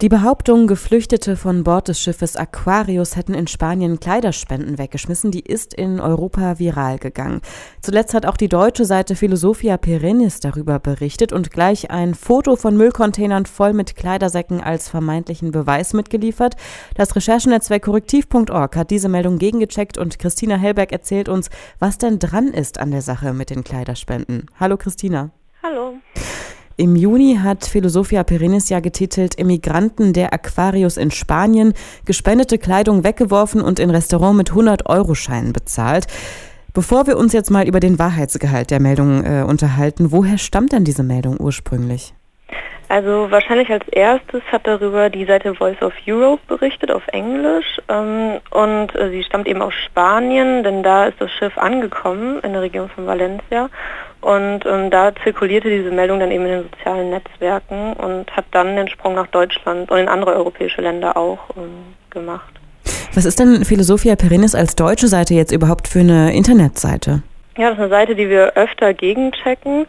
Die Behauptung, Geflüchtete von Bord des Schiffes Aquarius hätten in Spanien Kleiderspenden weggeschmissen, die ist in Europa viral gegangen. Zuletzt hat auch die deutsche Seite Philosophia Perennis darüber berichtet und gleich ein Foto von Müllcontainern voll mit Kleidersäcken als vermeintlichen Beweis mitgeliefert. Das Recherchenetzwerk korrektiv.org hat diese Meldung gegengecheckt und Christina Hellberg erzählt uns, was denn dran ist an der Sache mit den Kleiderspenden. Hallo Christina. Im Juni hat Philosophia Perennis ja getitelt Immigranten der Aquarius in Spanien, gespendete Kleidung weggeworfen und in Restaurant mit 100-Euro-Scheinen bezahlt. Bevor wir uns jetzt mal über den Wahrheitsgehalt der Meldung äh, unterhalten, woher stammt denn diese Meldung ursprünglich? Also wahrscheinlich als erstes hat darüber die Seite Voice of Europe berichtet auf Englisch ähm, und äh, sie stammt eben aus Spanien, denn da ist das Schiff angekommen in der Region von Valencia und ähm, da zirkulierte diese Meldung dann eben in den sozialen Netzwerken und hat dann den Sprung nach Deutschland und in andere europäische Länder auch ähm, gemacht. Was ist denn Philosophia Perennis als deutsche Seite jetzt überhaupt für eine Internetseite? Ja, das ist eine Seite, die wir öfter gegenchecken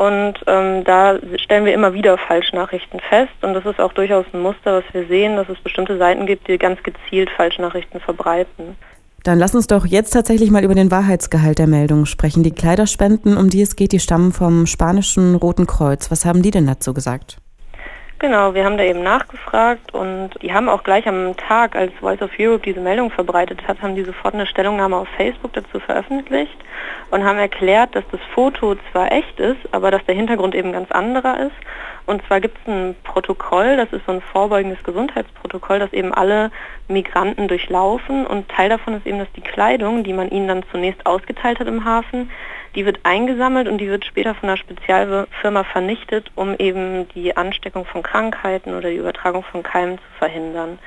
und ähm, da stellen wir immer wieder Falschnachrichten fest und das ist auch durchaus ein Muster, was wir sehen, dass es bestimmte Seiten gibt, die ganz gezielt Falschnachrichten verbreiten. Dann lass uns doch jetzt tatsächlich mal über den Wahrheitsgehalt der Meldung sprechen. Die Kleiderspenden, um die es geht, die stammen vom spanischen Roten Kreuz. Was haben die denn dazu gesagt? Genau, wir haben da eben nachgefragt und die haben auch gleich am Tag, als Voice of Europe diese Meldung verbreitet hat, haben die sofort eine Stellungnahme auf Facebook dazu veröffentlicht und haben erklärt, dass das Foto zwar echt ist, aber dass der Hintergrund eben ganz anderer ist. Und zwar gibt es ein Protokoll, das ist so ein vorbeugendes Gesundheitsprotokoll, das eben alle Migranten durchlaufen und Teil davon ist eben, dass die Kleidung, die man ihnen dann zunächst ausgeteilt hat im Hafen, die wird eingesammelt und die wird später von einer Spezialfirma vernichtet, um eben die Ansteckung von Krankheiten oder die Übertragung von Keimen zu verhindern.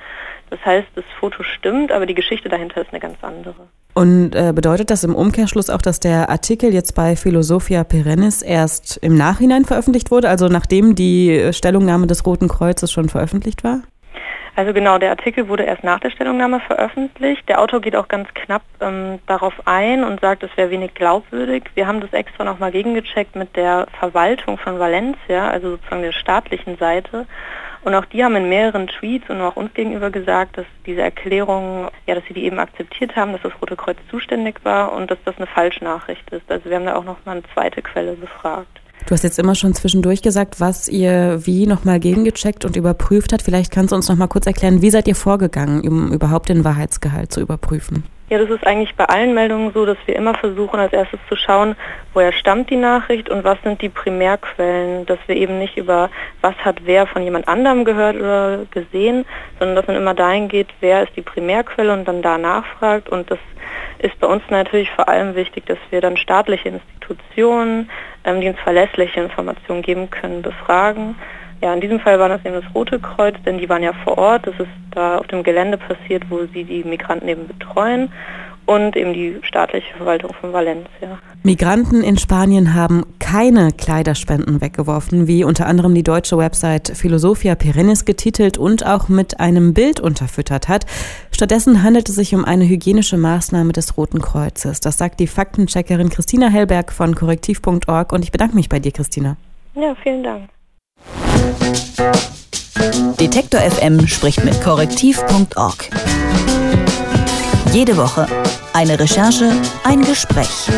Das heißt, das Foto stimmt, aber die Geschichte dahinter ist eine ganz andere. Und äh, bedeutet das im Umkehrschluss auch, dass der Artikel jetzt bei Philosophia Perennis erst im Nachhinein veröffentlicht wurde, also nachdem die Stellungnahme des Roten Kreuzes schon veröffentlicht war? Also genau, der Artikel wurde erst nach der Stellungnahme veröffentlicht. Der Autor geht auch ganz knapp ähm, darauf ein und sagt, es wäre wenig glaubwürdig. Wir haben das extra nochmal gegengecheckt mit der Verwaltung von Valencia, also sozusagen der staatlichen Seite. Und auch die haben in mehreren Tweets und auch uns gegenüber gesagt, dass diese Erklärung, ja, dass sie die eben akzeptiert haben, dass das Rote Kreuz zuständig war und dass das eine Falschnachricht ist. Also wir haben da auch nochmal eine zweite Quelle befragt. Du hast jetzt immer schon zwischendurch gesagt, was ihr wie nochmal gegengecheckt und überprüft habt. Vielleicht kannst du uns nochmal kurz erklären, wie seid ihr vorgegangen, um überhaupt den Wahrheitsgehalt zu überprüfen? Ja, das ist eigentlich bei allen Meldungen so, dass wir immer versuchen, als erstes zu schauen, woher stammt die Nachricht und was sind die Primärquellen, dass wir eben nicht über was hat wer von jemand anderem gehört oder gesehen, sondern dass man immer dahin geht, wer ist die Primärquelle und dann da nachfragt und das ist bei uns natürlich vor allem wichtig, dass wir dann staatliche Institutionen, ähm, die uns verlässliche Informationen geben können, befragen. Ja, in diesem Fall war das eben das Rote Kreuz, denn die waren ja vor Ort. Das ist da auf dem Gelände passiert, wo sie die Migranten eben betreuen und eben die staatliche Verwaltung von Valencia. Migranten in Spanien haben keine Kleiderspenden weggeworfen, wie unter anderem die deutsche Website Philosophia Perennis getitelt und auch mit einem Bild unterfüttert hat. Stattdessen handelt es sich um eine hygienische Maßnahme des Roten Kreuzes. Das sagt die Faktencheckerin Christina Hellberg von korrektiv.org und ich bedanke mich bei dir, Christina. Ja, vielen Dank. Detektor FM spricht mit korrektiv.org. Jede Woche eine Recherche, ein Gespräch.